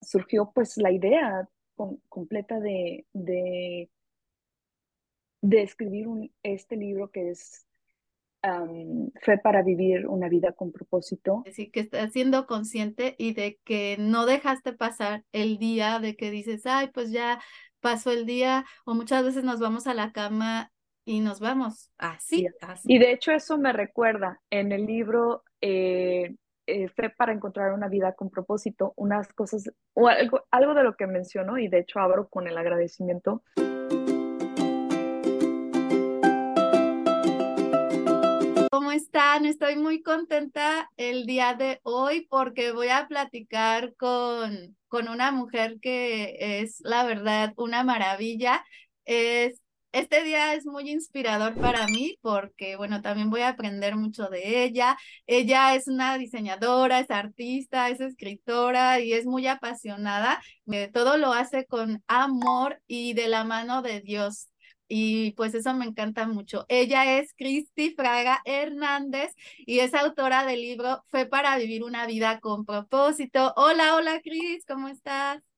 surgió pues la idea completa de, de, de escribir un, este libro que es fue para vivir una vida con propósito. Decir, que estás siendo consciente y de que no dejaste pasar el día de que dices, ay, pues ya pasó el día, o muchas veces nos vamos a la cama y nos vamos así. Y de hecho eso me recuerda, en el libro eh, eh, para encontrar una vida con propósito, unas cosas, o algo, algo de lo que menciono, y de hecho abro con el agradecimiento. ¿Cómo están? Estoy muy contenta el día de hoy porque voy a platicar con, con una mujer que es, la verdad, una maravilla. Es, este día es muy inspirador para mí porque, bueno, también voy a aprender mucho de ella. Ella es una diseñadora, es artista, es escritora y es muy apasionada. Todo lo hace con amor y de la mano de Dios y pues eso me encanta mucho. Ella es Cristi Fraga Hernández y es autora del libro Fue para vivir una vida con propósito. Hola, hola Cris, ¿cómo estás?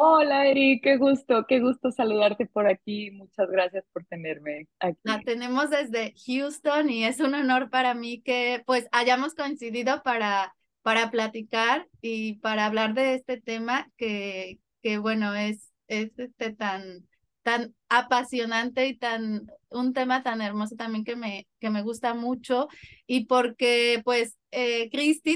Hola Eri, qué gusto, qué gusto saludarte por aquí. Muchas gracias por tenerme aquí. La tenemos desde Houston y es un honor para mí que pues hayamos coincidido para, para platicar y para hablar de este tema que, que bueno, es, es este tan tan apasionante y tan un tema tan hermoso también que me, que me gusta mucho y porque pues eh,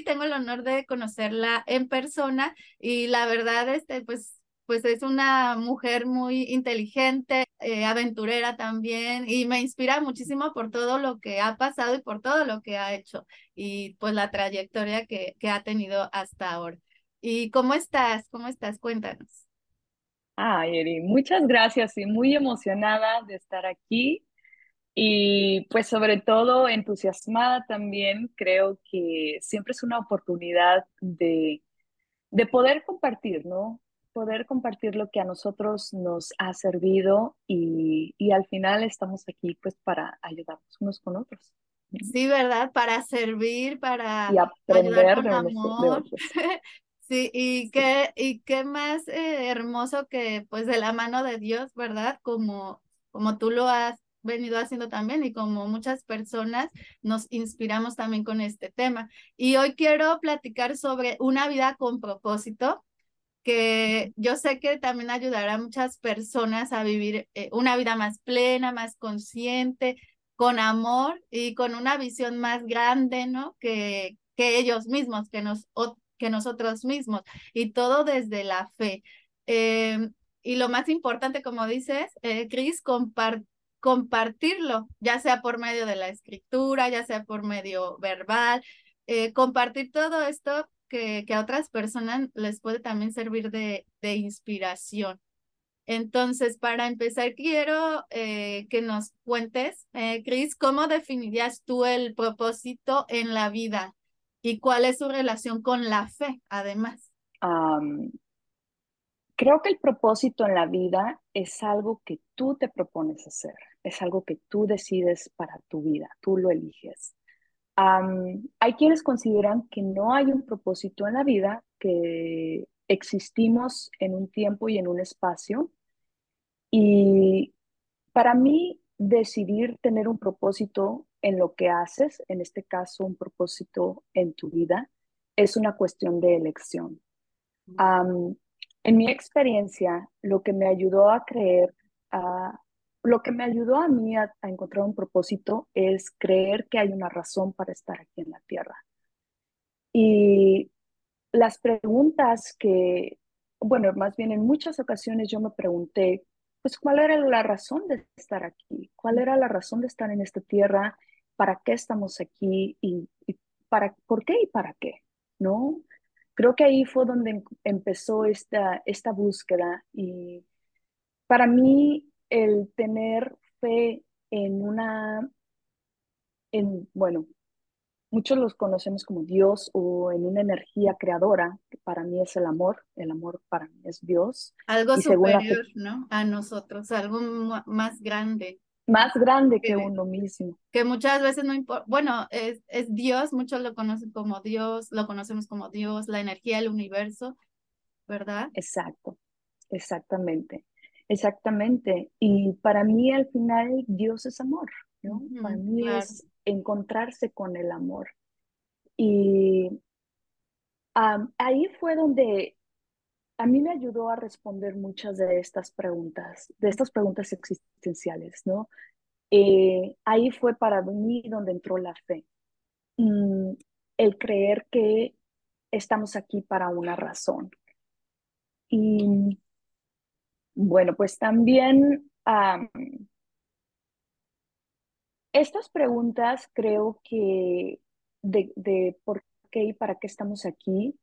tengo el honor de conocerla en persona y la verdad este pues pues es una mujer muy inteligente, eh, aventurera también y me inspira muchísimo por todo lo que ha pasado y por todo lo que ha hecho y pues la trayectoria que, que ha tenido hasta ahora. ¿Y cómo estás? ¿Cómo estás? Cuéntanos. Ay, Eri, muchas gracias y muy emocionada de estar aquí y pues sobre todo entusiasmada también. Creo que siempre es una oportunidad de, de poder compartir, ¿no? Poder compartir lo que a nosotros nos ha servido y, y al final estamos aquí pues para ayudarnos unos con otros. Sí, ¿verdad? Para servir, para y aprender de, amor. Sí, y qué, y qué más eh, hermoso que pues de la mano de Dios, ¿verdad? Como, como tú lo has venido haciendo también y como muchas personas nos inspiramos también con este tema. Y hoy quiero platicar sobre una vida con propósito, que yo sé que también ayudará a muchas personas a vivir eh, una vida más plena, más consciente, con amor y con una visión más grande, ¿no? Que, que ellos mismos, que nos, que nosotros mismos y todo desde la fe. Em, y lo más importante, como dices, eh, Cris, compartirlo, ya sea por medio de la escritura, ya sea por medio verbal, eh, compartir todo esto que, a otras personas les puede también servir de, de inspiración. Entonces, para empezar, quiero eh, que nos cuentes, eh, Cris, ¿cómo definirías tú el propósito en la vida? ¿Y cuál es su relación con la fe, además? creo que el propósito en la vida es algo que tú te propones hacer, es algo que tú decides para tu vida, tú lo eliges. Hay quienes consideran que no hay un propósito en la vida, que existimos en un tiempo y en un espacio. Y para mí, decidir tener un propósito en lo que haces, en este caso un propósito en tu vida, es una cuestión de elección. en mi experiencia, lo que me ayudó a creer, lo que me ayudó a mí a, encontrar un propósito es creer que hay una razón para estar aquí en la tierra. Y las preguntas que, bueno, más bien en muchas ocasiones yo me pregunté, pues, ¿cuál era la razón de estar aquí? ¿Cuál era la razón de estar en esta tierra? ¿Para qué estamos aquí? ¿Y, para, por qué y para qué? ¿No? Creo que ahí fue donde empezó esta, esta búsqueda y para mí el tener fe en una, en, bueno, Muchos los conocemos como Dios o en una energía creadora, que para mí es el amor, el amor para mí es Dios. Algo superior, ¿no? A nosotros, algo más grande. Más grande que, uno mismo. Que muchas veces no importa, bueno, es, es Dios, muchos lo conocen como Dios, lo conocemos como Dios, la energía del universo, ¿verdad? Exacto, exactamente, exactamente. Y para mí al final Dios es amor, ¿no? Para mí es encontrarse con el amor. Y ahí fue donde a mí me ayudó a responder muchas de estas preguntas, de estas preguntas existenciales, ¿no? Eh, ahí fue para mí donde entró la fe. Mm, el creer que estamos aquí para una razón. Y bueno, pues también estas preguntas creo que de, por qué y para qué estamos aquí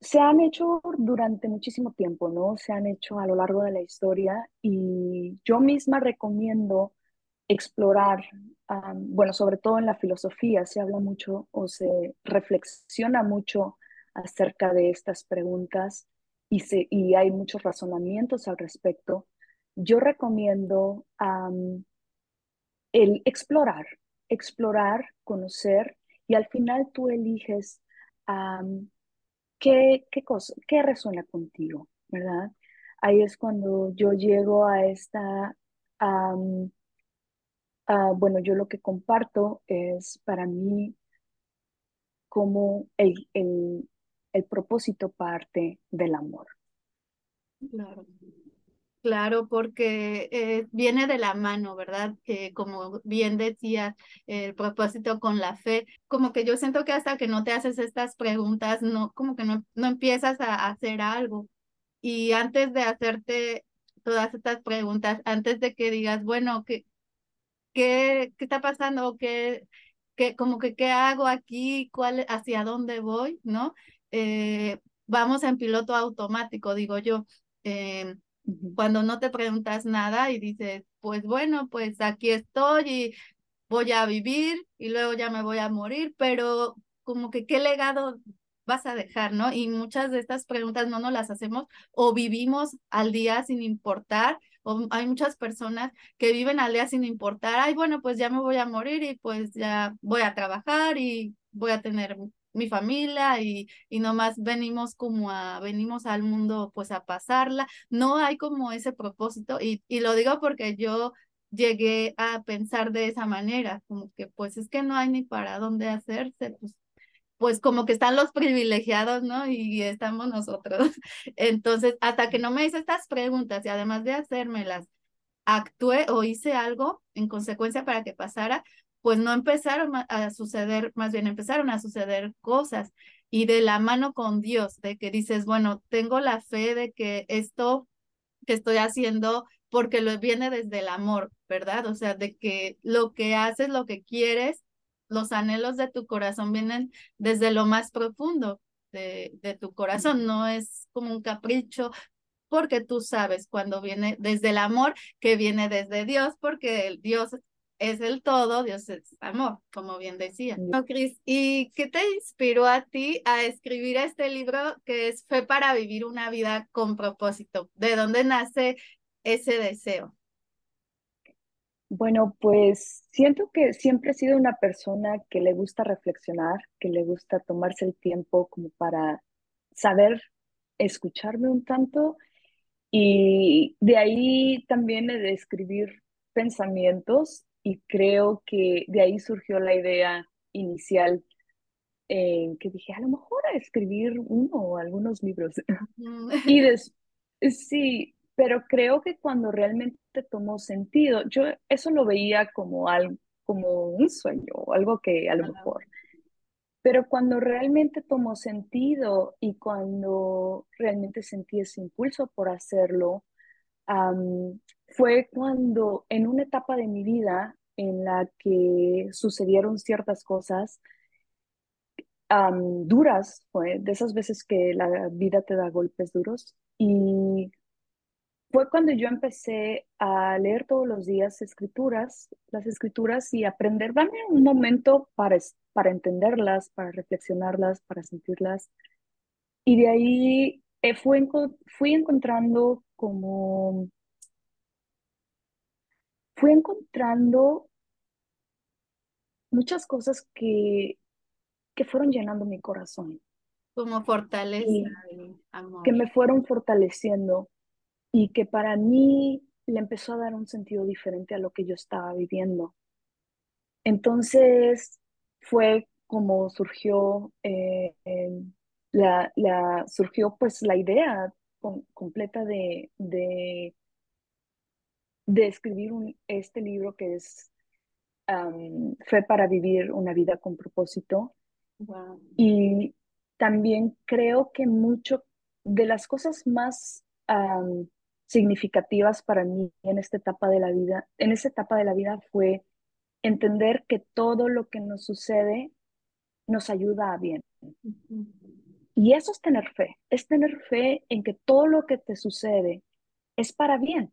se han hecho durante muchísimo tiempo, ¿no? Se han hecho a lo largo de la historia y yo misma recomiendo explorar, bueno, sobre todo en la filosofía se habla mucho o se reflexiona mucho acerca de estas preguntas y, hay muchos razonamientos al respecto. Yo recomiendo el explorar, explorar, conocer y al final tú eliges qué, qué, cosa, qué resuena contigo, ¿verdad? Ahí es cuando yo llego a esta, bueno, yo lo que comparto es para mí como el, el, el propósito parte del amor. Claro. Claro, porque eh, viene de la mano, ¿verdad? Como bien decía, el propósito con la fe, como que yo siento que hasta que no te haces estas preguntas, no, como que no, no empiezas a hacer algo. Y antes de hacerte todas estas preguntas, antes de que digas, bueno, ¿qué, qué, qué está pasando? ¿Qué, qué, como que qué hago aquí? ¿Cuál, hacia dónde voy? ¿No? Eh, vamos en piloto automático, digo yo. Eh, cuando no te preguntas nada y dices, pues bueno, pues aquí estoy y voy a vivir y luego ya me voy a morir, pero como que qué legado vas a dejar, ¿no? Y muchas de estas preguntas no nos las hacemos o vivimos al día sin importar, o hay muchas personas que viven al día sin importar, ay, bueno, pues ya me voy a morir y pues ya voy a trabajar y voy a tener mi familia y, y nomás venimos como a, venimos al mundo pues a pasarla. No hay como ese propósito y, y lo digo porque yo llegué a pensar de esa manera, como que pues es que no hay ni para dónde hacerse, pues, pues como que están los privilegiados, ¿no? Y estamos nosotros. Entonces, hasta que no me hice estas preguntas y además de hacérmelas, actué o hice algo en consecuencia para que pasara, pues no empezaron a suceder, más bien empezaron a suceder cosas y de la mano con Dios, de que dices, bueno, tengo la fe de que esto que estoy haciendo porque lo viene desde el amor, ¿verdad? O sea, de que lo que haces, lo que quieres, los anhelos de tu corazón vienen desde lo más profundo de, de tu corazón, no es como un capricho, porque tú sabes cuando viene desde el amor que viene desde Dios, porque el Dios es el todo, Dios es amor, como bien decía. No, Cris, ¿y qué te inspiró a ti a escribir este libro que es Fe para vivir una vida con propósito? ¿De dónde nace ese deseo? Bueno, pues siento que siempre he sido una persona que le gusta reflexionar, que le gusta tomarse el tiempo como para saber escucharme un tanto y de ahí también he de escribir pensamientos y creo que de ahí surgió la idea inicial en que dije, a lo mejor a escribir uno o algunos libros. Mm. y des sí, pero creo que cuando realmente tomó sentido, yo eso lo veía como, algo, como un sueño, algo que a lo mejor, pero cuando realmente tomó sentido y cuando realmente sentí ese impulso por hacerlo, fue cuando en una etapa de mi vida en la que sucedieron ciertas cosas duras, fue de esas veces que la vida te da golpes duros. Y fue cuando yo empecé a leer todos los días escrituras, las escrituras y aprender, dame un momento para, para entenderlas, para reflexionarlas, para sentirlas. Y de ahí eh, fui, fui encontrando como fui encontrando muchas cosas que, que fueron llenando mi corazón. Como fortaleza y, amor. Que me fueron fortaleciendo y que para mí le empezó a dar un sentido diferente a lo que yo estaba viviendo. Entonces fue como surgió eh, la, la, surgió pues la idea completa de, de, de escribir un, este libro que es Fue para vivir una vida con propósito. Y también creo que mucho de las cosas más significativas para mí en esta etapa de la vida, en esta etapa de la vida fue entender que todo lo que nos sucede nos ayuda a bien. Y eso es tener fe, es tener fe en que todo lo que te sucede es para bien.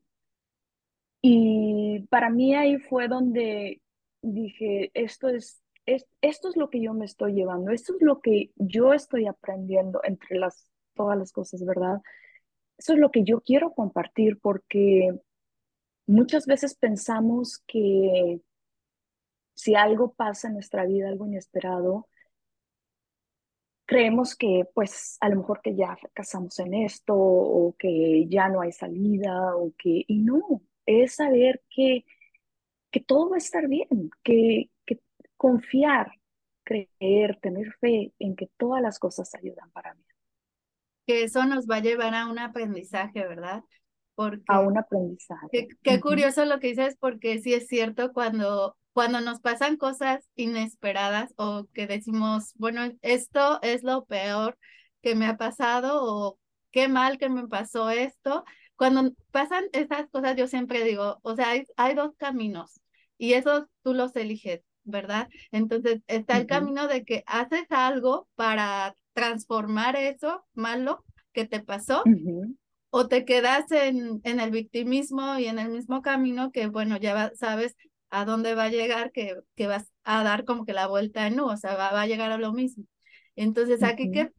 Y para mí ahí fue donde dije, esto es, esto es lo que yo me estoy llevando, esto es lo que yo estoy aprendiendo entre las, todas las cosas, ¿verdad? Eso es lo que yo quiero compartir porque muchas veces pensamos que si algo pasa en nuestra vida, algo inesperado, creemos que pues a lo mejor que ya fracasamos en esto o que ya no hay salida o que, y no, es saber que, que todo va a estar bien, que, que confiar, creer, tener fe en que todas las cosas ayudan para mí que eso nos va a llevar a un aprendizaje, ¿verdad? Porque, a un aprendizaje. Qué, curioso lo que dices, porque sí es cierto cuando, cuando nos pasan cosas inesperadas o que decimos, bueno, esto es lo peor que me ha pasado o qué mal que me pasó esto. Cuando pasan esas cosas, yo siempre digo, o sea, hay, hay dos caminos y esos tú los eliges, ¿verdad? Entonces está el camino de que haces algo para transformar eso malo que te pasó o te quedas en, en el victimismo y en el mismo camino que, bueno, ya sabes a dónde va a llegar, que, que vas a dar como que la vuelta en U, o sea, va, a llegar a lo mismo. Entonces, aquí qué,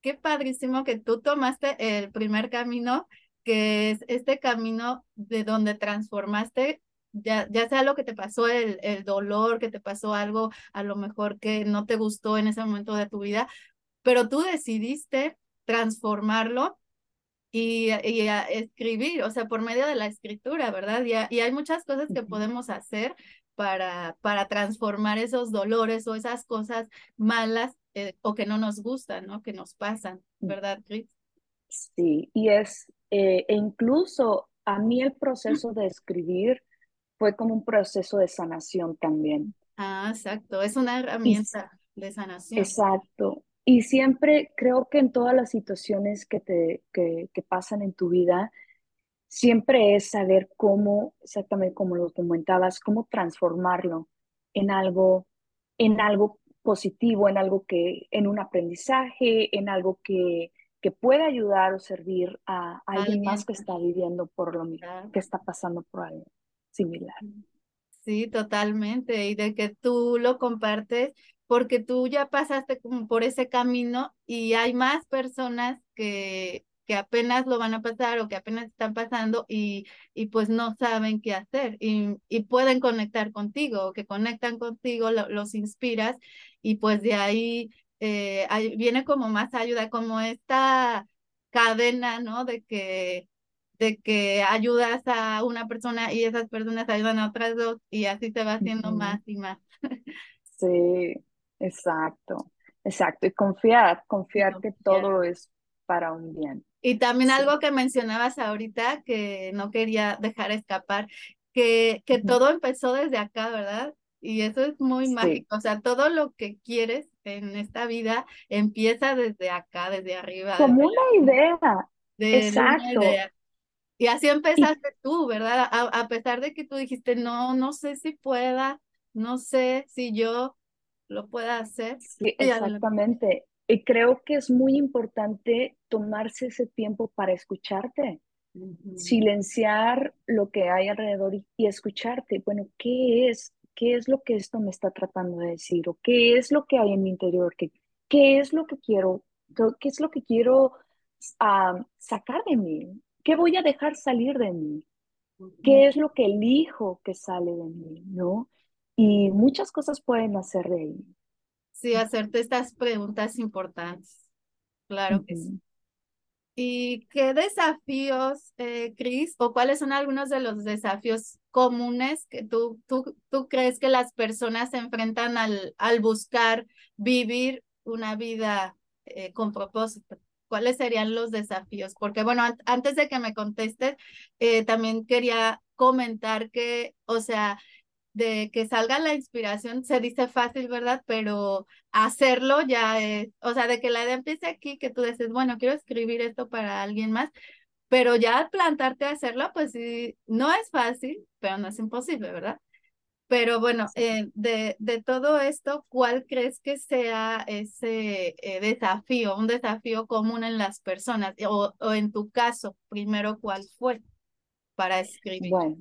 qué padrísimo que tú tomaste el primer camino, que es este camino de donde transformaste ya, ya sea lo que te pasó, el, el dolor, que te pasó algo a lo mejor que no te gustó en ese momento de tu vida, pero tú decidiste transformarlo y, y escribir, o sea, por medio de la escritura, ¿verdad? Y, y hay muchas cosas que podemos hacer para, para transformar esos dolores o esas cosas malas eh, o que no nos gustan, ¿no? Que nos pasan, mm. ¿verdad, Chris? Sí, y es, eh, e incluso a mí el proceso de escribir fue como un proceso de sanación también. Ah, exacto, es una herramienta de sanación. Exacto, y siempre creo que en todas las situaciones que, te, que, que pasan en tu vida, siempre es saber cómo, exactamente como lo comentabas, cómo transformarlo en algo, en algo positivo, en algo que, en un aprendizaje, en algo que, que pueda ayudar o servir a, alguien, más que está viviendo por lo mismo, que está pasando por algo similar. Sí, totalmente. Y de que tú lo compartes porque tú ya pasaste como por ese camino y hay más personas que, que apenas lo van a pasar o que apenas están pasando y, y pues no saben qué hacer y, y pueden conectar contigo o que conectan contigo, los inspiras y pues de ahí eh, viene como más ayuda, como esta cadena, ¿no? De que de que ayudas a una persona y esas personas ayudan a otras dos y así se va haciendo más y más. Sí, Exacto, exacto. Y confiar, confiar, que todo es para un bien. Y también algo que mencionabas ahorita que no quería dejar escapar, que, que todo empezó desde acá, ¿verdad? Y eso es muy mágico. O sea, todo lo que quieres en esta vida empieza desde acá, desde arriba. Como una idea. Exacto. Y así empezaste tú, ¿verdad? A, a, pesar de que tú dijiste, no, no sé si pueda, no sé si yo, lo pueda hacer. Sí, exactamente. Y creo que es muy importante tomarse ese tiempo para escucharte, silenciar lo que hay alrededor y, escucharte. Bueno, ¿qué es? ¿Qué es lo que esto me está tratando de decir? ¿O qué es lo que hay en mi interior? ¿Qué, qué es lo que quiero? ¿Qué es lo que quiero sacar de mí? ¿Qué voy a dejar salir de mí? ¿Qué es lo que elijo que sale de mí? ¿No? Y muchas cosas pueden hacer de ahí. Sí, hacerte estas preguntas importantes. claro que sí. ¿Y qué desafíos, eh, Cris, o cuáles son algunos de los desafíos comunes que tú, tú, tú crees que las personas se enfrentan al, al buscar vivir una vida eh, con propósito? ¿Cuáles serían los desafíos? Porque bueno, antes de que me contestes, eh, también quería comentar que, o sea, de que salga la inspiración se dice fácil, ¿verdad? Pero hacerlo ya es, o sea, de que la idea empiece aquí, que tú dices, bueno, quiero escribir esto para alguien más, pero ya plantarte a hacerlo, pues sí, no es fácil, pero no es imposible, ¿verdad? Pero bueno, eh, de, de todo esto, ¿cuál crees que sea ese eh, desafío, un desafío común en las personas? O, o en tu caso, primero, ¿cuál fue para escribir? Bueno,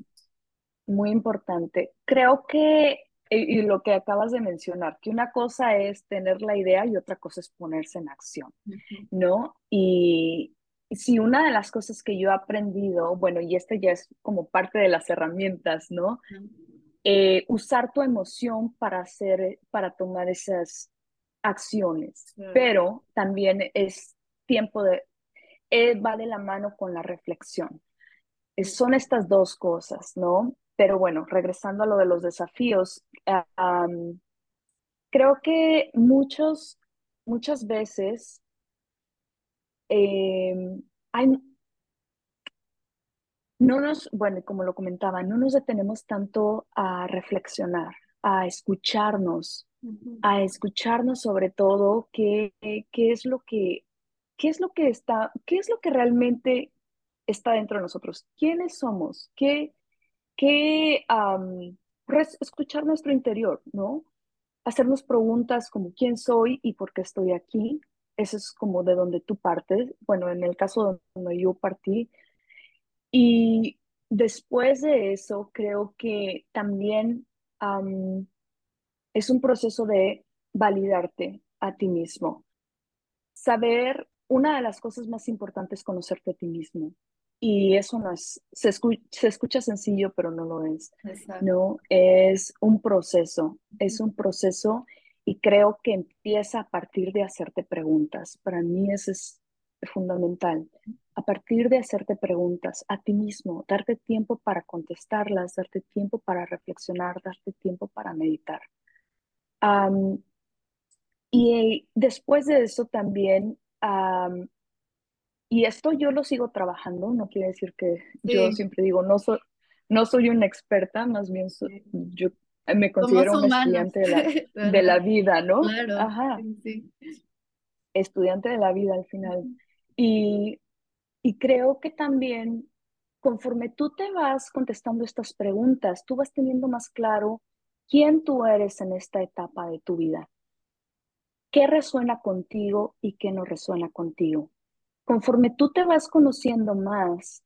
muy importante. Creo que, y, lo que acabas de mencionar, que una cosa es tener la idea y otra cosa es ponerse en acción, ¿no? Y si una de las cosas que yo he aprendido, bueno, y este ya es como parte de las herramientas, ¿no? Eh, usar tu emoción para hacer, para tomar esas acciones, pero también es tiempo de, eh, va de la mano con la reflexión. son estas dos cosas, ¿no? Pero bueno, regresando a lo de los desafíos, creo que muchos, muchas veces em, hay, no nos, bueno, como lo comentaba, no nos detenemos tanto a reflexionar, a escucharnos, a escucharnos sobre todo qué, qué es lo que, qué es lo que está, qué es lo que realmente está dentro de nosotros, quiénes somos, qué, que escuchar nuestro interior, ¿no? Hacernos preguntas como quién soy y por qué estoy aquí. Eso es como de donde tú partes. Bueno, en el caso donde yo partí. Y después de eso, creo que también es un proceso de validarte a ti mismo. Saber, una de las cosas más importantes es conocerte a ti mismo. Y eso no es, se, escucha, sencillo, pero no lo es. No, es un proceso, es un proceso y creo que empieza a partir de hacerte preguntas. Para mí eso es fundamental. A partir de hacerte preguntas a ti mismo, darte tiempo para contestarlas, darte tiempo para reflexionar, darte tiempo para meditar. y después de eso también y esto yo lo sigo trabajando, no quiere decir que yo siempre digo, no soy, no soy una experta, más bien yo me considero un estudiante de la, vida, ¿no? Claro. Ajá. Estudiante de la vida al final. Y, y creo que también conforme tú te vas contestando estas preguntas, tú vas teniendo más claro quién tú eres en esta etapa de tu vida. ¿Qué resuena contigo y qué no resuena contigo? Conforme tú te vas conociendo más,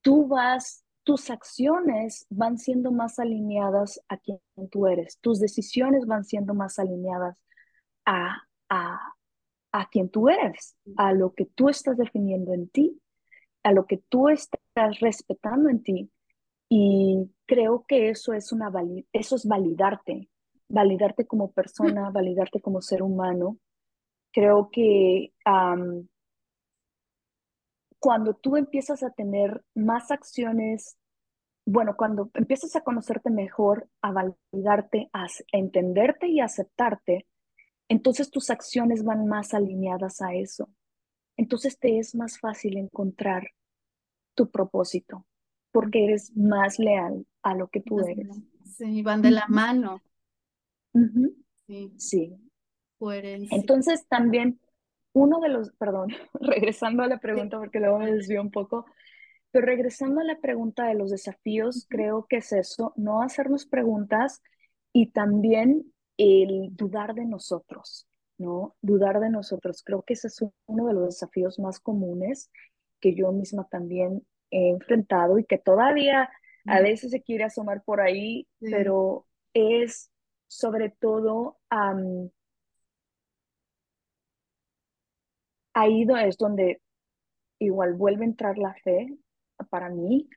tú vas, tus acciones van siendo más alineadas a quien tú eres, tus decisiones van siendo más alineadas a, a, a quien tú eres, a lo que tú estás definiendo en ti, a lo que tú estás respetando en ti. Y creo que eso es, una eso es validarte, validarte como persona, validarte como ser humano. Creo que cuando tú empiezas a tener más acciones, bueno, cuando empiezas a conocerte mejor, a validarte, a entenderte y aceptarte, entonces tus acciones van más alineadas a eso. Entonces te es más fácil encontrar tu propósito, porque eres más leal a lo que tú eres. Sí, van de la mano. Sí. sí. Entonces también uno de los, perdón, regresando a la pregunta porque luego me desvío un poco, pero regresando a la pregunta de los desafíos, creo que es eso, no hacernos preguntas y también el dudar de nosotros, ¿no? Dudar de nosotros. Creo que ese es uno de los desafíos más comunes que yo misma también he enfrentado y que todavía a veces se quiere asomar por ahí, pero es sobre todo ahí es donde igual vuelve a entrar la fe para mí,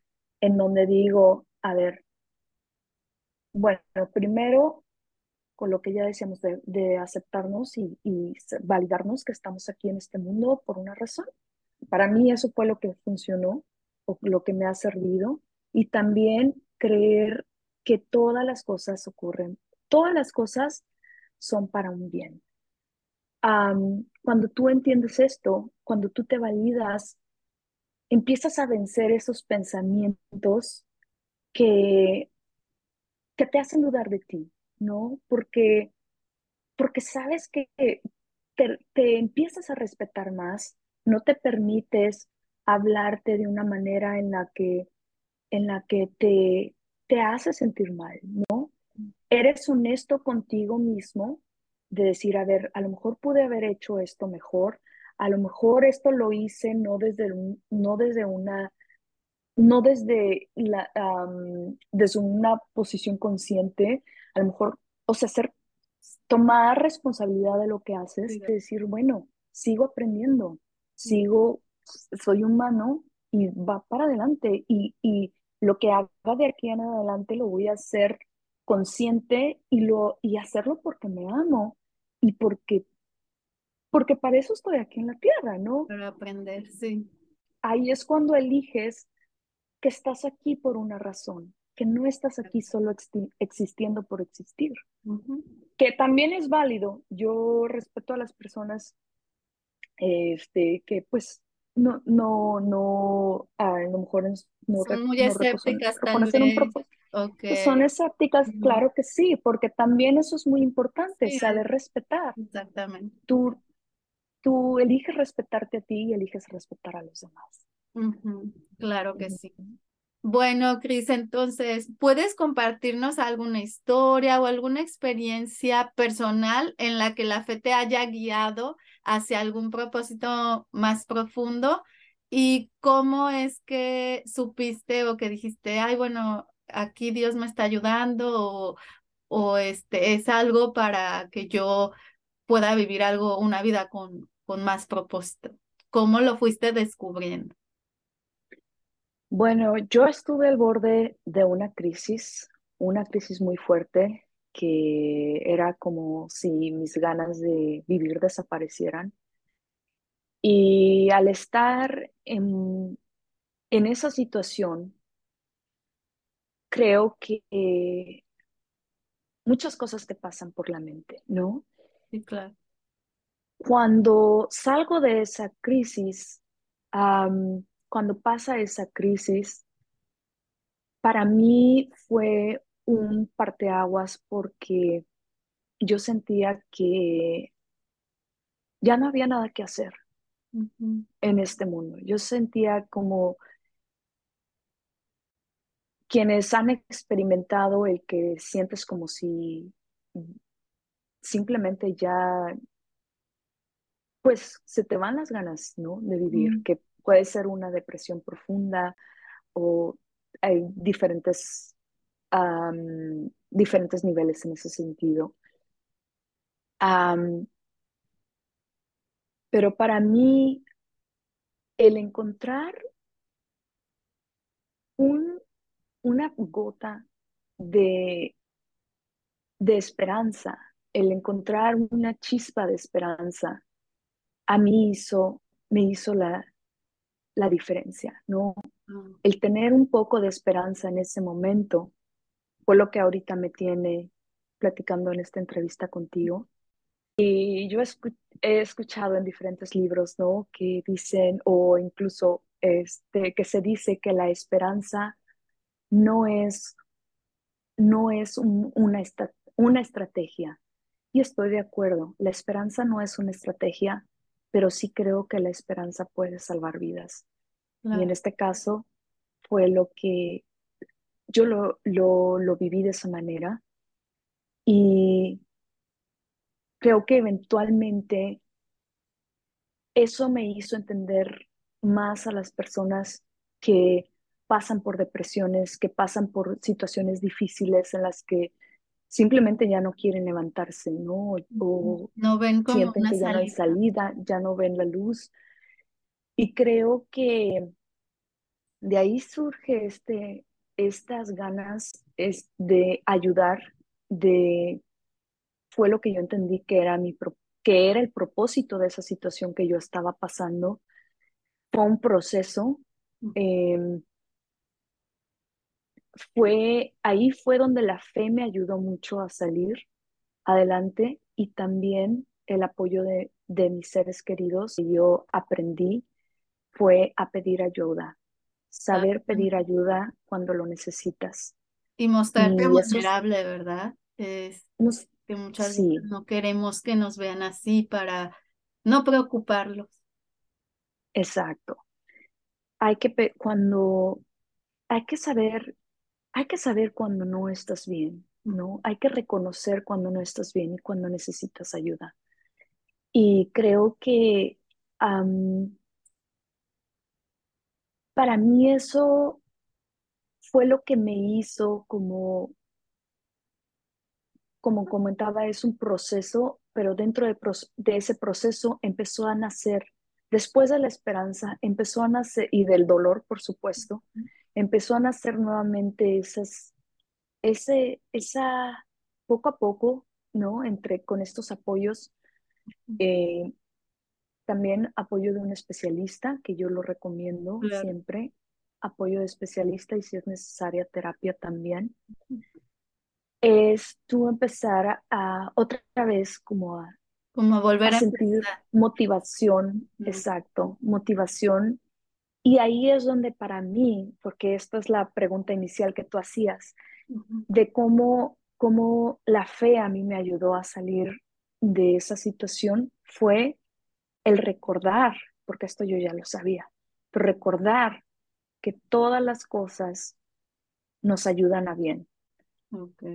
en donde digo, a ver, bueno, primero, con lo que ya decíamos de, aceptarnos y, y, validarnos que estamos aquí en este mundo por una razón. Para mí eso fue lo que funcionó o lo que me ha servido y también creer que todas las cosas ocurren, todas las cosas son para un bien. Cuando tú entiendes esto, cuando tú te validas, empiezas a vencer esos pensamientos que, que te hacen dudar de ti, ¿no? Porque, porque sabes que te, te empiezas a respetar más, no te permites hablarte de una manera en la que, en la que te, te hace sentir mal, ¿no? Eres honesto contigo mismo de decir, a ver, a lo mejor pude haber hecho esto mejor, a lo mejor esto lo hice no desde, no desde una, no desde, la, desde una posición consciente, a lo mejor, o sea, hacer, tomar responsabilidad de lo que haces, y decir, bueno, sigo aprendiendo, sigo, soy humano y va para adelante y, y lo que haga de aquí en adelante lo voy a hacer consciente y, lo, y hacerlo porque me amo y porque, porque para eso estoy aquí en la tierra, ¿no? Para aprender, sí. Ahí es cuando eliges que estás aquí por una razón, que no estás aquí solo existiendo por existir, que también es válido. Yo respeto a las personas este, que pues no, no, no, a lo mejor no, son muy escépticas también. Pues son escépticas, claro que sí, porque también eso es muy importante, saber respetar. Exactamente. Tú, tú eliges respetarte a ti y eliges respetar a los demás. Claro que sí. Bueno, Cris, entonces, ¿puedes compartirnos alguna historia o alguna experiencia personal en la que la fe te haya guiado hacia algún propósito más profundo y cómo es que supiste o que dijiste, ay, bueno, aquí Dios me está ayudando o, o este es algo para que yo pueda vivir algo, una vida con, con más propósito. ¿Cómo lo fuiste descubriendo? Bueno, yo estuve al borde de una crisis, una crisis muy fuerte que era como si mis ganas de vivir desaparecieran. Y al estar en, en esa situación, creo que muchas cosas te pasan por la mente, ¿no? Sí, claro. Cuando salgo de esa crisis, cuando pasa esa crisis, para mí fue un parteaguas porque yo sentía que ya no había nada que hacer en este mundo. Yo sentía como quienes han experimentado el que sientes como si simplemente ya, pues se te van las ganas, ¿no? De vivir, que puede ser una depresión profunda o hay diferentes, diferentes niveles en ese sentido. pero para mí, el encontrar un una gota de, de esperanza, el encontrar una chispa de esperanza, a mí hizo, me hizo la, la diferencia, ¿no? Mm. El tener un poco de esperanza en ese momento fue lo que ahorita me tiene platicando en esta entrevista contigo. Y yo he escuchado en diferentes libros, ¿no? Que dicen, o incluso este, que se dice que la esperanza no es, no es una, una estrategia. Y estoy de acuerdo, la esperanza no es una estrategia, pero sí creo que la esperanza puede salvar vidas. Y en este caso fue lo que yo lo, lo, lo viví de esa manera y creo que eventualmente eso me hizo entender más a las personas que pasan por depresiones, que pasan por situaciones difíciles en las que simplemente ya no quieren levantarse, ¿no? O no ven como sienten que ya no hay salida, ya no ven la luz. Y creo que de ahí surge este, estas ganas es de ayudar, de, fue lo que yo entendí que era, mi, que era el propósito de esa situación que yo estaba pasando. Fue un proceso. Em, fue, ahí fue donde la fe me ayudó mucho a salir adelante y también el apoyo de, de mis seres queridos. Y yo aprendí fue a pedir ayuda, saber pedir ayuda cuando lo necesitas. Y mostrarte vulnerable, ¿verdad? Es que muchas veces no queremos que nos vean así para no preocuparlos. Exacto. Hay que cuando hay que saber hay que saber cuando no estás bien, ¿no? Hay que reconocer cuando no estás bien y cuando necesitas ayuda. Y creo que para mí eso fue lo que me hizo como, como comentaba, es un proceso, pero dentro de, de ese proceso empezó a nacer, después de la esperanza, empezó a nacer, y del dolor, por supuesto, empezó a nacer nuevamente esas, ese, esa, poco a poco, ¿no? Entre, con estos apoyos, eh, también apoyo de un especialista, que yo lo recomiendo siempre. Apoyo de especialista y si es necesaria terapia también. Es tú empezar a, otra vez como a, como volver a, sentir motivación, exacto, motivación. Y ahí es donde para mí, porque esta es la pregunta inicial que tú hacías, de cómo, cómo la fe a mí me ayudó a salir de esa situación, fue el recordar, porque esto yo ya lo sabía, pero recordar que todas las cosas nos ayudan a bien.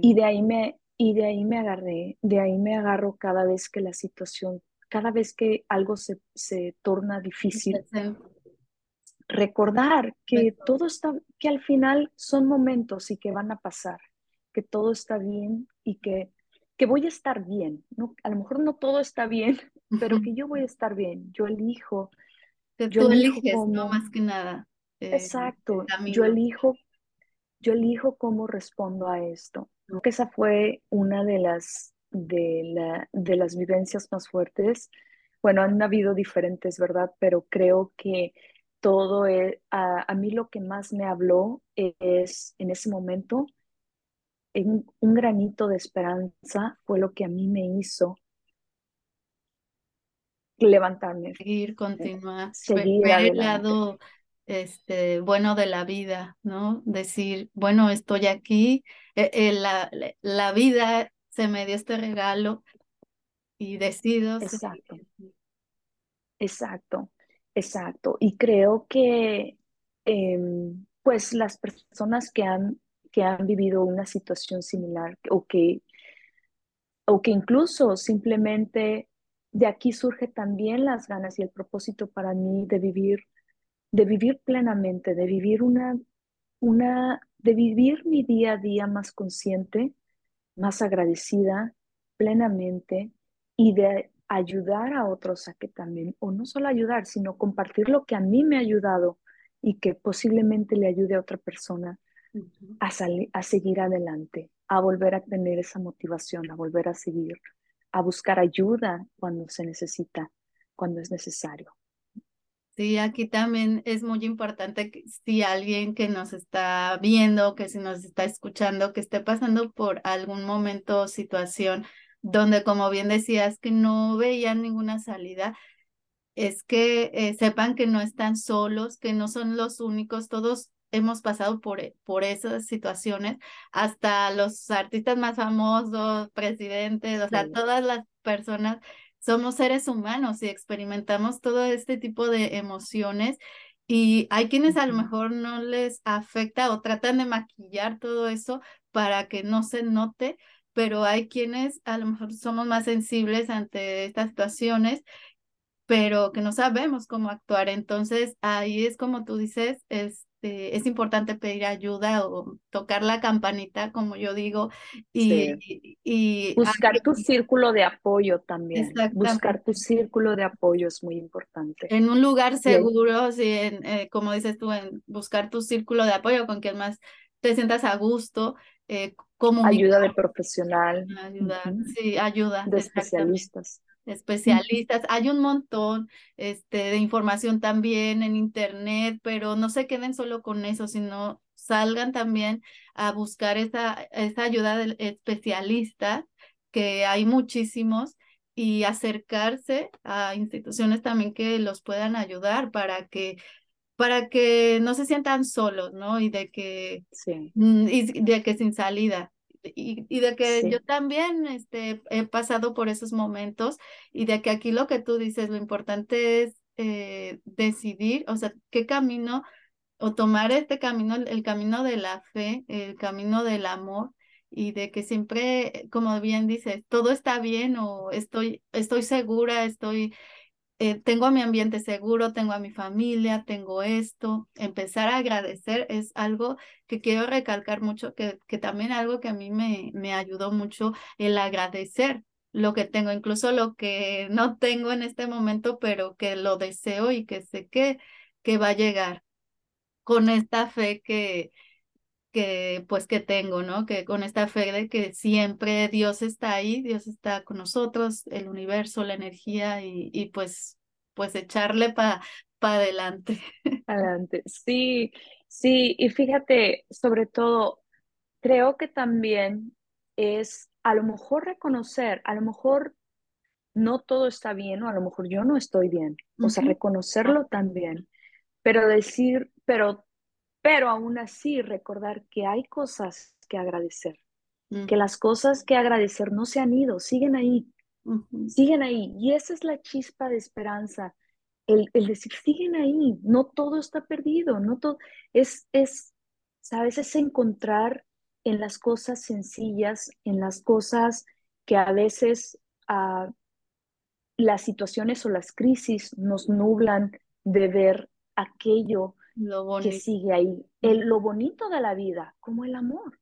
Y de ahí me y de ahí me agarré, de ahí me agarro cada vez que la situación, cada vez que algo se, se torna difícil. Recordar que todo está, que al final son momentos y que van a pasar, que todo está bien y que, que voy a estar bien. ¿no? A lo mejor no todo está bien, pero que yo voy a estar bien. Yo elijo. Que yo tú eliges, no más que nada. Eh, exacto. Yo elijo, yo elijo cómo respondo a esto. Creo que esa fue una de las, de, la, de las vivencias más fuertes. Bueno, han habido diferentes, ¿verdad? Pero creo que todo, es, a, a mí lo que más me habló es en ese momento, en un granito de esperanza fue lo que a mí me hizo levantarme. Seguir, continuar, seguir el lado este, bueno de la vida, ¿no? Decir, bueno, estoy aquí, eh, eh, la, la, vida se me dio este regalo y decido. Exacto. Exacto, exacto. Y creo que, em, pues, las personas que han, que han vivido una situación similar o que, o que incluso simplemente de aquí surge también las ganas y el propósito para mí de vivir, de vivir plenamente, de vivir una, una, de vivir mi día a día más consciente, más agradecida, plenamente y de ayudar a otros a que también, o no solo ayudar, sino compartir lo que a mí me ha ayudado y que posiblemente le ayude a otra persona a, a seguir adelante, a volver a tener esa motivación, a volver a seguir a buscar ayuda cuando se necesita, cuando es necesario. Sí, aquí también es muy importante que si alguien que nos está viendo, que si nos está escuchando, que esté pasando por algún momento o situación donde, como bien decías, que no veían ninguna salida, es que eh, sepan que no están solos, que no son los únicos, todos hemos pasado por, e, por esas situaciones, hasta los artistas más famosos, presidentes, o sea, todas las personas somos seres humanos y experimentamos todo este tipo de emociones. Y hay quienes a lo mejor no les afecta o tratan de maquillar todo eso para que no se note, pero hay quienes a lo mejor somos más sensibles ante estas situaciones pero que no sabemos cómo actuar. Entonces, ahí es como tú dices, es, este, es importante pedir ayuda o tocar la campanita, como yo digo, y, y buscar tu círculo de apoyo también. Buscar tu círculo de apoyo es muy importante. En un lugar seguro, sí, eh, como dices tú, en buscar tu círculo de apoyo con quien más te sientas a gusto, eh, Ayuda de profesional. Ayuda, sí, ayuda. De especialistas. Especialistas. Hay un montón este, de información también en internet, pero no se queden solo con eso, sino salgan también a buscar esa, esa ayuda del especialista, que hay muchísimos, y acercarse a instituciones también que los puedan ayudar para que para que no se sientan solos, ¿no? Y de que, sí. Mm, y de que sin salida. Y, y de que yo también este, he pasado por esos momentos y de que aquí lo que tú dices, lo importante es eh, decidir, o sea, qué camino o tomar este camino, el, camino de la fe, el camino del amor y de que siempre, como bien dices, todo está bien o estoy, estoy segura, estoy eh, tengo a mi ambiente seguro, tengo a mi familia, tengo esto. Empezar a agradecer es algo que quiero recalcar mucho, que, que también algo que a mí me, me ayudó mucho el agradecer lo que tengo, incluso lo que no tengo en este momento, pero que lo deseo y que sé que, que va a llegar con esta fe que, que pues que tengo, ¿no? Que con esta fe de que siempre Dios está ahí, Dios está con nosotros, el universo, la energía y, y pues pues echarle para pa adelante. Adelante. Sí, sí, y fíjate, sobre todo, creo que también es a lo mejor reconocer, a lo mejor no todo está bien o a lo mejor yo no estoy bien, o sea, reconocerlo también, pero decir, pero pero aún así recordar que hay cosas que agradecer, que las cosas que agradecer no se han ido, siguen ahí, siguen ahí. Y esa es la chispa de esperanza, el, decir, siguen ahí, no todo está perdido, no todo, es, es, sabes, es encontrar en las cosas sencillas, en las cosas que a veces uh, las situaciones o las crisis nos nublan de ver aquello lo que sigue ahí. El, lo bonito de la vida, como el amor.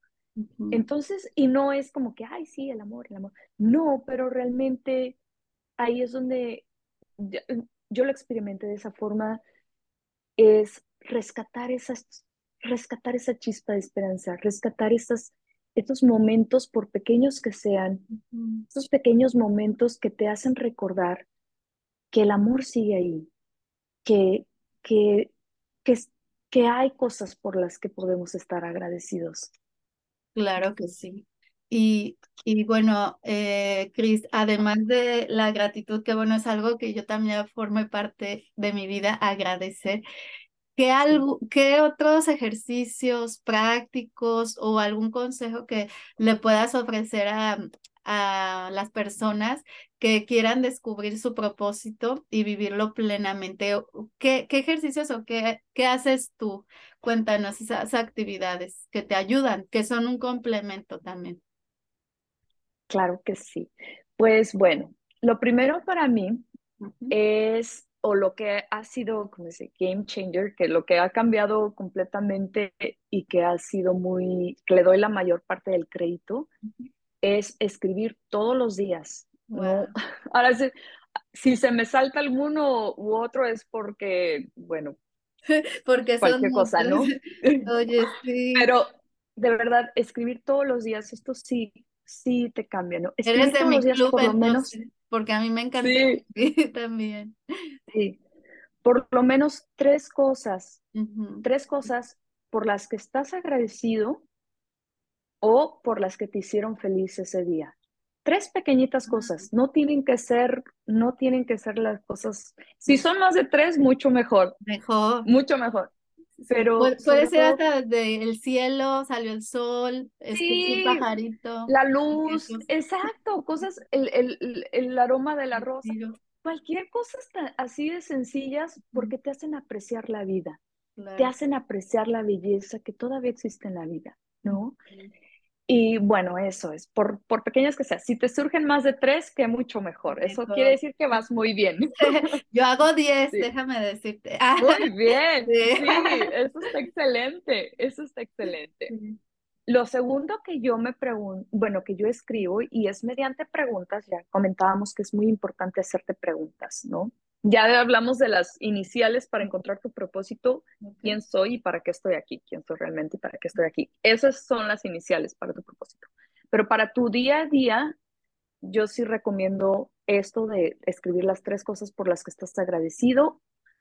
Entonces, y no es como que, ay, sí, el amor, el amor. No, pero realmente ahí es donde yo, lo experimenté de esa forma, es rescatar esas, rescatar esa chispa de esperanza, rescatar esas, estos momentos, por pequeños que sean, esos pequeños momentos que te hacen recordar que el amor sigue ahí, que, que que, que hay cosas por las que podemos estar agradecidos. Claro que sí. Y, y bueno, eh, Cris, además de la gratitud, que bueno, es algo que yo también forme parte de mi vida, agradecer. ¿Qué, algo, ¿Qué otros ejercicios prácticos o algún consejo que le puedas ofrecer a, a las personas que quieran descubrir su propósito y vivirlo plenamente. ¿Qué, qué ejercicios o qué, qué haces tú? Cuéntanos esas actividades que te ayudan, que son un complemento también. Claro que sí. Pues bueno, lo primero para mí es, o lo que ha sido, como dice, game changer, que lo que ha cambiado completamente y que ha sido muy, que le doy la mayor parte del crédito, es escribir todos los días. ¿no? Ahora, si, si se me salta alguno u otro es porque, bueno, porque cualquier cosa, ¿no? Oye, sí. Pero de verdad, escribir todos los días, esto sí, sí te cambia, ¿no? Escribir Eres de mi club, por lo menos. Porque a mí me encanta sí. también. Sí, por lo menos tres cosas, tres cosas por las que estás agradecido o por las que te hicieron feliz ese día. Tres pequeñitas cosas, no tienen que ser, no tienen que ser las cosas, si son más de tres, mucho mejor. Mejor. Mucho mejor. Pero puede, ser hasta desde el cielo, salió el sol, sí, un pajarito. La luz, exacto, cosas, el, el, el, aroma de la rosa. Cualquier cosa así de sencillas porque te hacen apreciar la vida, te hacen apreciar la belleza que todavía existe en la vida, ¿no? Y bueno, eso es, por, por pequeñas que sean. Si te surgen más de tres, que mucho mejor. Eso quiere decir que vas muy bien. Yo hago diez, déjame decirte. Muy bien, sí. eso está excelente, eso está excelente. Lo segundo que yo me pregunto, bueno, que yo escribo y es mediante preguntas, ya comentábamos que es muy importante hacerte preguntas, ¿no? Ya hablamos de las iniciales para encontrar tu propósito, quién soy y para qué estoy aquí, quién soy realmente y para qué estoy aquí. Esas son las iniciales para tu propósito. Pero para tu día a día, yo sí recomiendo esto de escribir las tres cosas por las que estás agradecido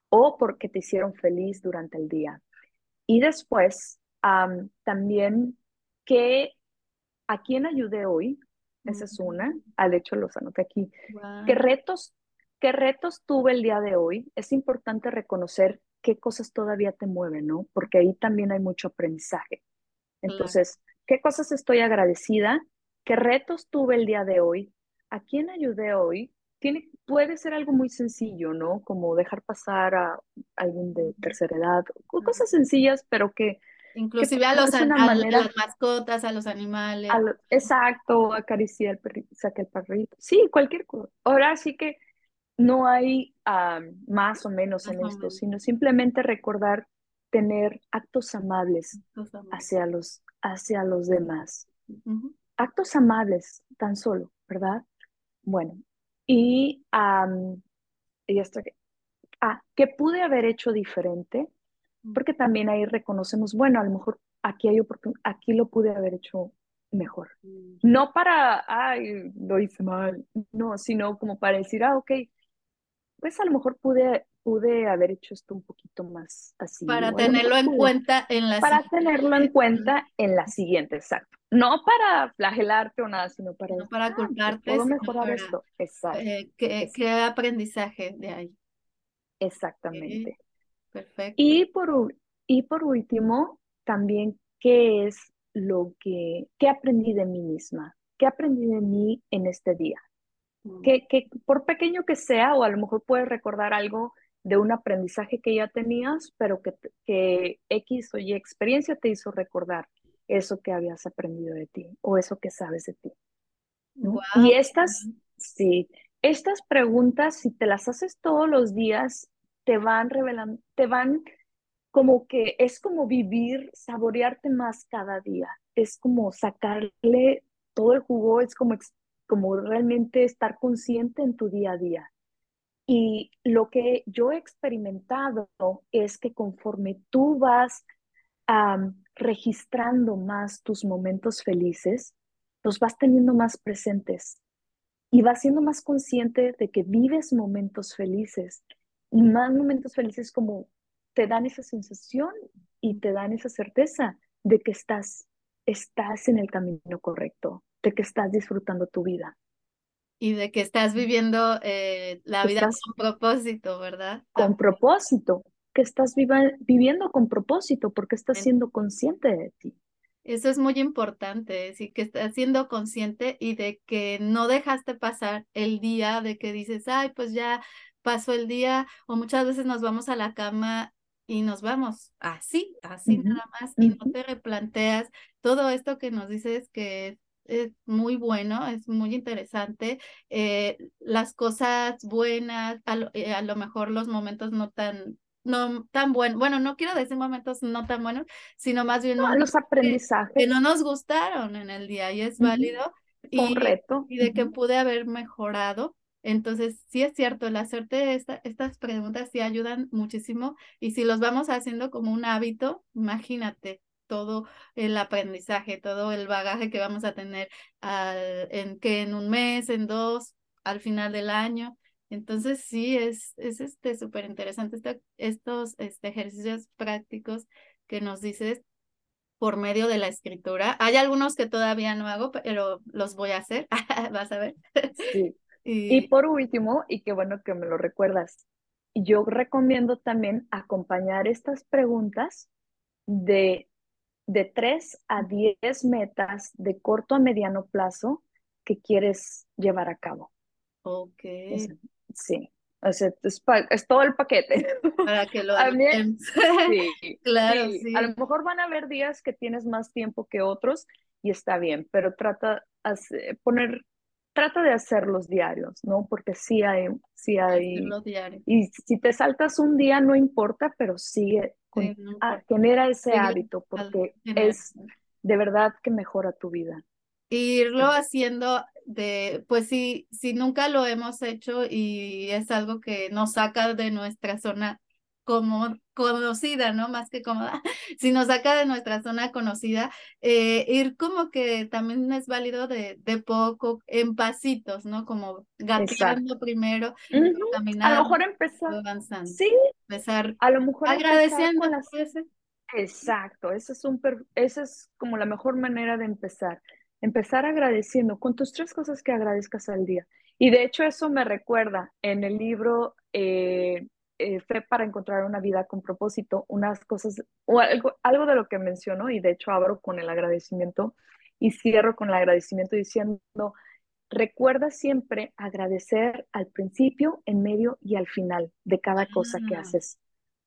o porque te hicieron feliz durante el día. Y después, también, que ¿a quién ayudé hoy? Esa es una. Al hecho, los anoté aquí. ¿Qué retos, ¿Qué retos tuve el día de hoy? Es importante reconocer qué cosas todavía te mueven, ¿no? Porque ahí también hay mucho aprendizaje. Entonces, ¿qué cosas estoy agradecida? ¿Qué retos tuve el día de hoy? ¿A quién ayudé hoy? Tiene, puede ser algo muy sencillo, ¿no? Como dejar pasar a alguien de tercera edad, cosas sencillas, pero que... Inclusive a, los, a, las mascotas, a los animales. exacto, acariciar el perrito, sacar el perrito. Sí, cualquier cosa. Ahora sí que no hay más o menos en esto, sino simplemente recordar tener actos amables, Hacia, los, hacia los demás. Actos amables, tan solo, ¿verdad? Bueno, y, y esto que, ah, ¿qué pude haber hecho diferente? Porque también ahí reconocemos, bueno, a lo mejor aquí hay aquí lo pude haber hecho mejor. No para, ay, lo hice mal, no, sino como para decir, ah, ok, pues a lo mejor pude, pude haber hecho esto un poquito más así. Para tenerlo en cuenta en la Para tenerlo en cuenta en la siguiente, exacto. No para flagelarte o nada, sino para... No para culparte. Puedo mejorar esto, exacto. Eh, ¿qué, aprendizaje de ahí? Exactamente. Perfecto. Y por, y por último, también, ¿qué es lo que, qué aprendí de mí misma? ¿Qué aprendí de mí en este día? Mm. Que, que por pequeño que sea, o a lo mejor puedes recordar algo de un aprendizaje que ya tenías, pero que, que X o Y experiencia te hizo recordar eso que habías aprendido de ti o eso que sabes de ti. Y estas, sí, estas preguntas, si te las haces todos los días, te van revelando, te van como que es como vivir, saborearte más cada día, es como sacarle todo el jugo, es como, como realmente estar consciente en tu día a día. Y lo que yo he experimentado es que conforme tú vas registrando más tus momentos felices, los vas teniendo más presentes y vas siendo más consciente de que vives momentos felices y más momentos felices como te dan esa sensación y te dan esa certeza de que estás, estás en el camino correcto, de que estás disfrutando tu vida. Y de que estás viviendo eh, la vida con propósito, ¿verdad? Con propósito, que estás viviendo con propósito porque estás siendo consciente de ti. Eso es muy importante, sí, que estás siendo consciente y de que no dejaste pasar el día de que dices, ay, pues ya pasó el día, o muchas veces nos vamos a la cama y nos vamos así, así nada más, y no te replanteas todo esto que nos dices que es muy bueno, es muy interesante. Eh, las cosas buenas, a lo, eh, a lo, mejor los momentos no tan no tan bueno, bueno, no quiero decir momentos no tan buenos, sino más bien los aprendizajes que, no nos gustaron en el día y es válido y, reto. y de que pude haber mejorado. Entonces, sí es cierto, el hacerte esta, estas preguntas sí ayudan muchísimo y si los vamos haciendo como un hábito, imagínate todo el aprendizaje, todo el bagaje que vamos a tener al, en que en un mes, en dos, al final del año. Entonces sí, es, es este súper interesante este, estos este, ejercicios prácticos que nos dices por medio de la escritura. Hay algunos que todavía no hago, pero los voy a hacer, vas a ver. Sí. y... por último, y qué bueno que me lo recuerdas, yo recomiendo también acompañar estas preguntas de, de 3 a 10 metas de corto a mediano plazo que quieres llevar a cabo. Ok. Sí, o sea, es, es, todo el paquete. Para que lo También, sí, claro, sí. A lo mejor van a haber días que tienes más tiempo que otros y está bien, pero trata de poner, trata de hacerlos diarios, ¿no? Porque sí hay, sí hay. Y si te saltas un día no importa, pero sigue, genera ese hábito porque es de verdad que mejora tu vida. Irlo haciendo de, pues si, si nunca lo hemos hecho y es algo que nos saca de nuestra zona como conocida, ¿no? Más que cómoda, si nos saca de nuestra zona conocida, eh, ir como que también es válido de, de poco, en pasitos, ¿no? Como gateando primero, caminando, a lo mejor empezar, avanzando. Sí, empezar a lo mejor agradeciendo las... Exacto, esa es, un esa es como la mejor manera de empezar. Empezar agradeciendo con tus tres cosas que agradezcas al día. Y de hecho eso me recuerda en el libro eh, eh, Fe para encontrar una vida con propósito, unas cosas, o algo, algo de lo que menciono, y de hecho abro con el agradecimiento y cierro con el agradecimiento diciendo, recuerda siempre agradecer al principio, en medio y al final de cada cosa que ah. haces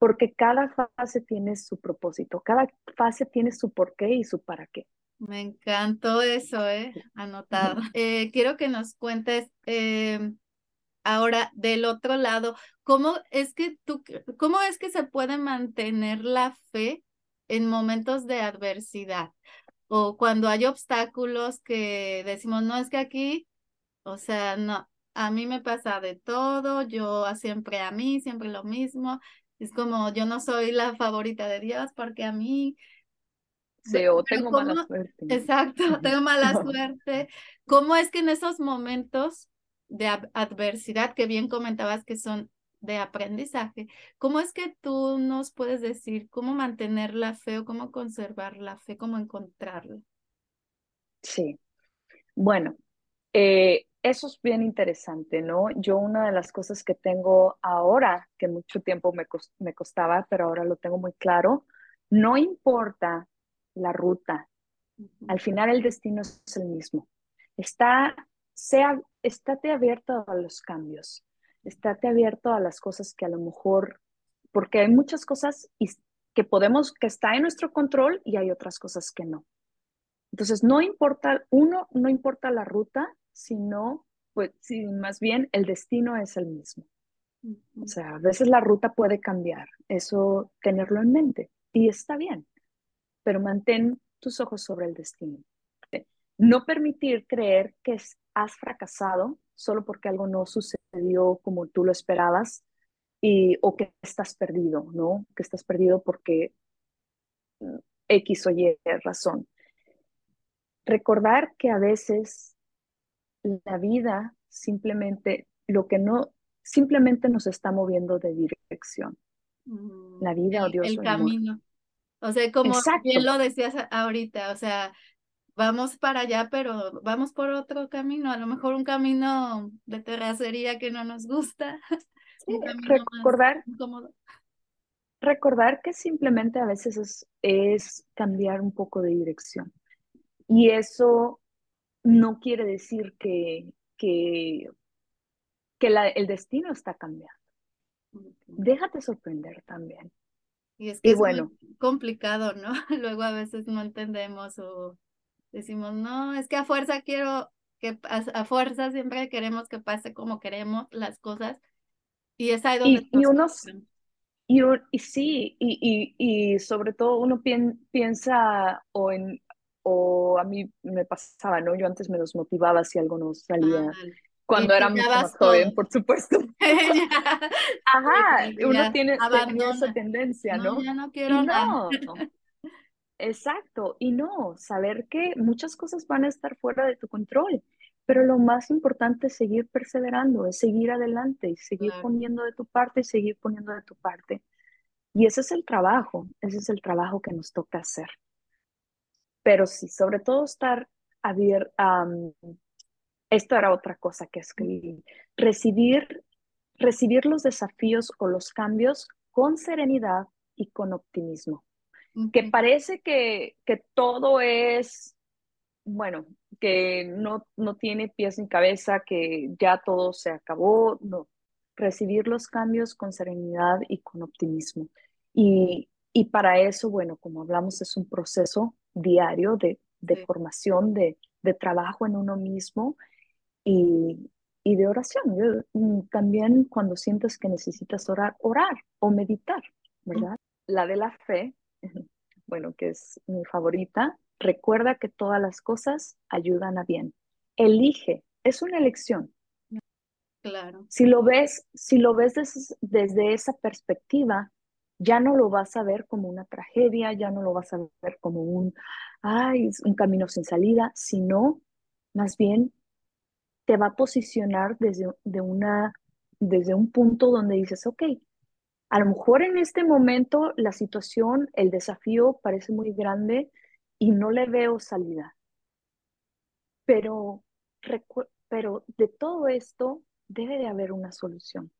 porque cada fase tiene su propósito, cada fase tiene su porqué y su para qué. Me encantó eso, ¿eh? Anotado. Eh, quiero que nos cuentes eh, ahora del otro lado, ¿cómo es que tú, cómo es que se puede mantener la fe en momentos de adversidad? O cuando hay obstáculos que decimos, no, es que aquí, o sea, no, a mí me pasa de todo, yo siempre a mí, siempre lo mismo, es como, yo no soy la favorita de Dios porque a mí... Sí, o tengo mala suerte. Exacto, tengo mala suerte. ¿Cómo es que en esos momentos de adversidad que bien comentabas que son de aprendizaje, cómo es que tú nos puedes decir cómo mantener la fe o cómo conservar la fe, cómo encontrarla? Sí, bueno, eh, eso es bien interesante, ¿no? Yo una de las cosas que tengo ahora, que mucho tiempo me, me costaba, pero ahora lo tengo muy claro, no importa la ruta, al final el destino es el mismo. Está, sea, estate abierto a los cambios, estate abierto a las cosas que a lo mejor, porque hay muchas cosas que podemos, que está en nuestro control y hay otras cosas que no. Entonces, no importa, uno, no importa la ruta, sino, pues sí, más bien el destino es el mismo. O sea, a veces la ruta puede cambiar, eso tenerlo en mente y está bien, pero mantén tus ojos sobre el destino. No permitir creer que has fracasado solo porque algo no sucedió como tú lo esperabas y, o que estás perdido, ¿no? Que estás perdido porque mm, X o Y razón. Recordar que a veces la vida simplemente, lo que no, simplemente nos está moviendo de dirección. La vida o Dios. El camino. O sea, como bien lo decías ahorita, o sea, vamos para allá, pero vamos por otro camino, a lo mejor un camino de terracería que no nos gusta. recordar, recordar que simplemente a veces es, es cambiar un poco de dirección. Y eso no quiere decir que, que, que el destino está cambiando. Déjate sorprender también. Y es que es bueno, muy complicado, ¿no? Luego a veces no entendemos o decimos, no, es que a fuerza quiero que a, fuerza siempre queremos que pase como queremos las cosas. Y es ahí donde... Y, y unos, y, y, sí, y, y, y sobre todo uno piensa o en, o a mí me pasaba, ¿no? Yo antes me desmotivaba si algo no salía. Cuando era mucho más joven, por supuesto. Ajá, uno tiene, esa tendencia, ¿no? No, ya no quiero nada. Exacto, y no, saber que muchas cosas van a estar fuera de tu control, pero lo más importante es seguir perseverando, es seguir adelante y seguir poniendo de tu parte y seguir poniendo de tu parte. Y ese es el trabajo, ese es el trabajo que nos toca hacer. Pero sí, sobre todo estar abierto. esto era otra cosa que escribí. Recibir, recibir los desafíos o los cambios con serenidad y con optimismo. Que parece que, que todo es, bueno, que no, no tiene pies ni cabeza, que ya todo se acabó. No, recibir los cambios con serenidad y con optimismo. Y, y para eso, bueno, como hablamos, es un proceso diario de, formación, de, trabajo en uno mismo y, de oración. Mm, también cuando sientes que necesitas orar, orar o meditar, ¿verdad? La de la fe, bueno, que es mi favorita, recuerda que todas las cosas ayudan a bien. Elige, es una elección. Claro. Si lo ves, si lo ves desde esa perspectiva, ya no lo vas a ver como una tragedia, ya no lo vas a ver como un, ay, un camino sin salida, sino más bien te va a posicionar desde, de una, desde un punto donde dices, ok, a lo mejor en este momento la situación, el desafío parece muy grande y no le veo salida. Pero, pero de todo esto debe de haber una solución.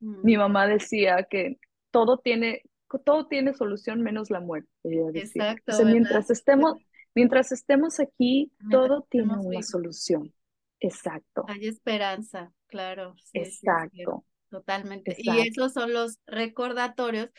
Mi mm. mamá decía que todo tiene, todo tiene solución menos la muerte. Exacto. mientras estemos, mientras estemos aquí, todo tiene una solución. Exacto. Hay esperanza, claro. Exacto. Totalmente. Y esos son los recordatorios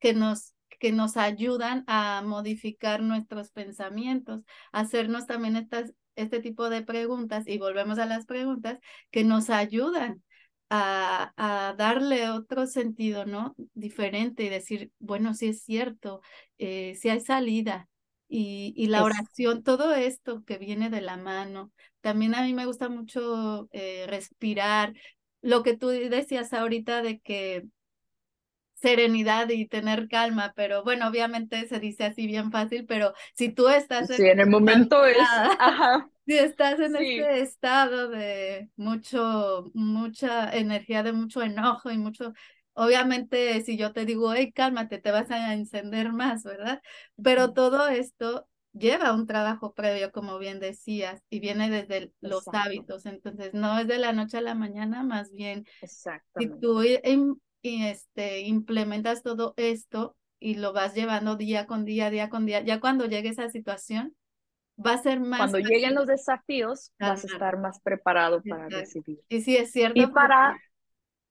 que nos que nos ayudan a modificar nuestros pensamientos, hacernos también estas, este tipo de preguntas, y volvemos a las preguntas, que nos ayudan a, a, darle otro sentido, ¿no? Diferente y decir, bueno, sí es cierto, eh, sí hay salida. Y, y la oración, todo esto que viene de la mano. También a mí me gusta mucho eh, respirar. Lo que tú decías ahorita de que serenidad y tener calma, pero bueno, obviamente se dice así bien fácil, pero si tú estás... Sí, en, el momento es... Ajá. Si estás en este estado de mucho, mucha energía, de mucho enojo y mucho, obviamente si yo te digo, hey, cálmate, te vas a encender más, ¿verdad? Pero todo esto lleva un trabajo previo, como bien decías, y viene desde los hábitos, entonces no es de la noche a la mañana, más bien, si tú y este, implementas todo esto y lo vas llevando día con día, día con día, ya cuando llegue esa situación, va a ser más... Cuando lleguen los desafíos, vas a estar más preparado para recibir. Y sí, es cierto. Y para...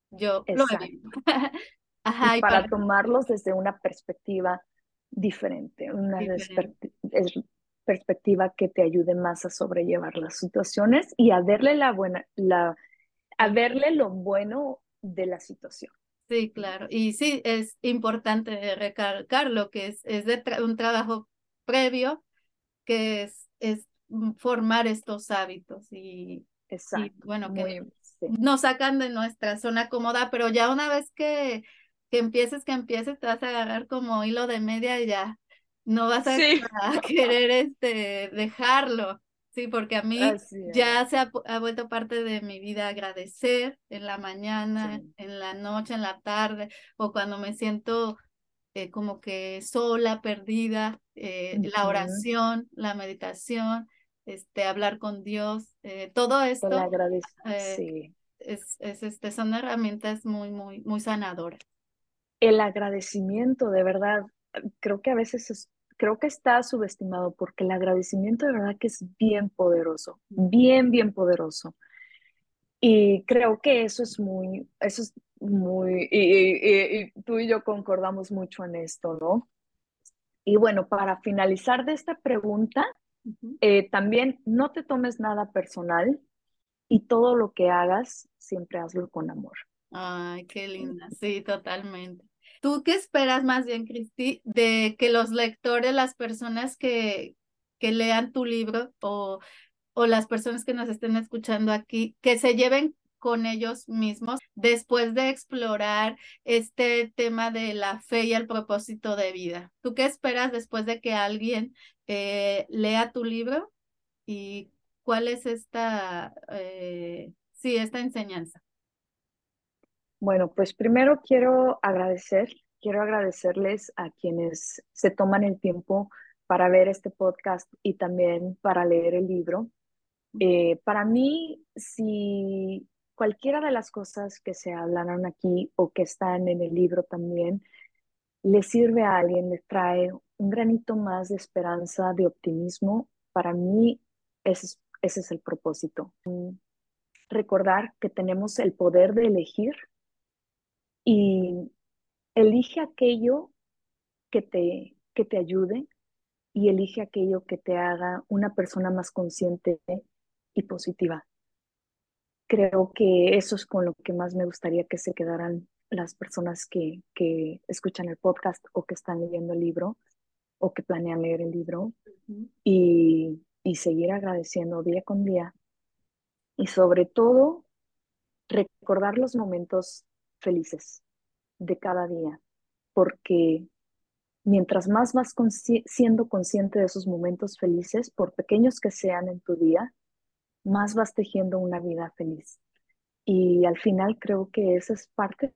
Yo lo Ajá, y, para, tomarlos desde una perspectiva diferente, una perspectiva que te ayude más a sobrellevar las situaciones y a verle la buena, la, a verle lo bueno de la situación. Sí, claro. Y sí, es importante recalcar lo que es, es de un trabajo previo, que es, es formar estos hábitos y, bueno, que nos sacan de nuestra zona cómoda, pero ya una vez que, que empieces, que empieces, te vas a agarrar como hilo de media y ya no vas a, a querer este, dejarlo. Sí, porque a mí ya se ha, vuelto parte de mi vida agradecer en la mañana, en la noche, en la tarde, o cuando me siento eh, como que sola, perdida, eh, la oración, la meditación, este, hablar con Dios, eh, todo esto sí. es, es, este, son herramientas muy, muy, muy sanadoras. El agradecimiento, de verdad, creo que a veces es creo que está subestimado porque el agradecimiento de verdad que es bien poderoso, bien, bien poderoso. Y creo que eso es muy, eso es muy, y, tú y yo concordamos mucho en esto, ¿no? Y bueno, para finalizar de esta pregunta, eh, también no te tomes nada personal y todo lo que hagas, siempre hazlo con amor. Ay, qué linda, sí, totalmente. ¿Tú qué esperas más bien, Cristi, de que los lectores, las personas que, que lean tu libro o, o las personas que nos estén escuchando aquí, que se lleven con ellos mismos después de explorar este tema de la fe y el propósito de vida. ¿Tú qué esperas después de que alguien eh, lea tu libro y cuál es esta, eh, sí, esta enseñanza? Bueno, pues primero quiero agradecer, quiero agradecerles a quienes se toman el tiempo para ver este podcast y también para leer el libro. Eh, para mí, si cualquiera de las cosas que se hablaron aquí o que están en el libro también le sirve a alguien, le trae un granito más de esperanza, de optimismo, para mí ese ese es el propósito. Recordar que tenemos el poder de elegir y elige aquello que te, que te ayude y elige aquello que te haga una persona más consciente y positiva. Creo que eso es con lo que más me gustaría que se quedaran las personas que, que escuchan el podcast o que están leyendo el libro o que planean leer el libro y, y seguir agradeciendo día con día y sobre todo recordar los momentos felices de cada día. porque mientras más vas siendo consciente de esos momentos felices, por pequeños que sean en tu día, más vas tejiendo una vida feliz. Y al final creo que esa es parte,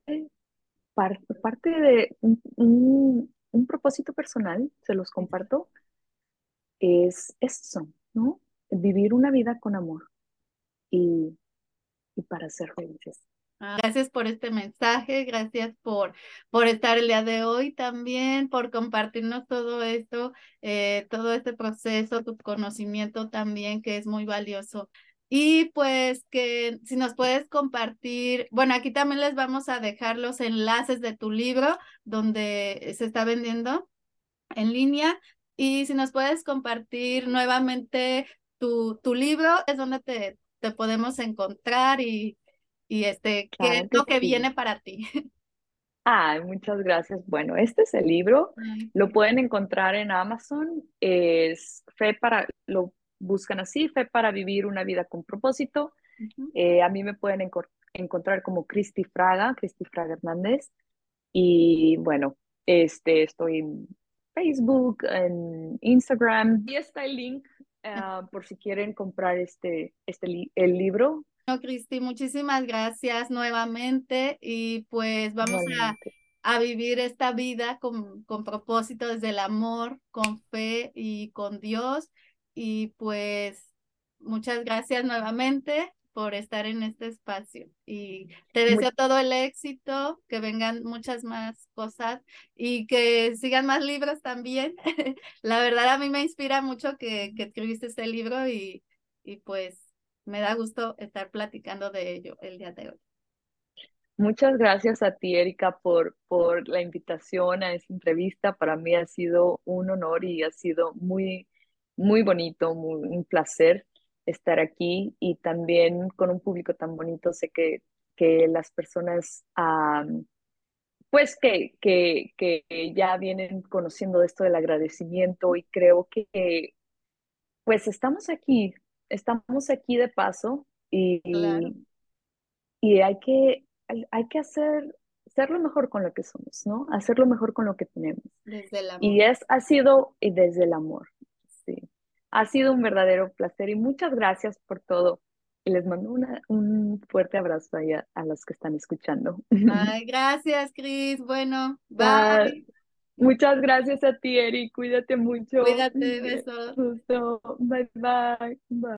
parte de un, un, propósito personal, se los comparto, es eso, ¿no? Vivir una vida con amor y, y para ser felices. Ah, gracias por este mensaje, gracias por, por estar el día de hoy también, por compartirnos todo esto, eh, todo este proceso, tu conocimiento también, que es muy valioso. Y pues que si nos puedes compartir, bueno, aquí también les vamos a dejar los enlaces de tu libro donde se está vendiendo en línea. Y si nos puedes compartir nuevamente tu, tu libro, es donde te, te podemos encontrar y, y este, ¿qué es lo que viene para ti? Ay, muchas gracias. Bueno, este es el libro. Lo pueden encontrar en Amazon. Es Fe para, lo buscan así, Fe para vivir una vida con propósito. Eh, a mí me pueden encontrar como Cristi Fraga, Cristi Fraga Hernández. Y bueno, este, estoy en Facebook, en Instagram. Y está el link ah, por si quieren comprar este, este el libro no, Cristi, muchísimas gracias nuevamente y pues vamos a, a, vivir esta vida con, con propósito desde el amor, con fe y con Dios. Y pues muchas gracias nuevamente por estar en este espacio y te deseo todo el éxito, que vengan muchas más cosas y que sigan más libros también. La verdad a mí me inspira mucho que, que escribiste este libro y, y pues me da gusto estar platicando de ello el día de hoy. Muchas gracias a ti, Erika, por, por la invitación a esta entrevista. Para mí ha sido un honor y ha sido muy, muy bonito, muy, un placer estar aquí y también con un público tan bonito. Sé que, que las personas, pues que, que, que ya vienen conociendo esto del agradecimiento y creo que pues estamos aquí estamos aquí de paso y, y hay que, hay, que hacer, lo mejor con lo que somos, ¿no? Hacerlo mejor con lo que tenemos. Desde el amor. Y es, ha sido desde el amor, sí. Ha sido un verdadero placer y muchas gracias por todo. Y les mando una, un fuerte abrazo a, a los que están escuchando. Ay, gracias, Cris. Bueno, bye. Muchas gracias a ti, Eri. Cuídate mucho. Cuídate, besos. Bye, bye. Bye.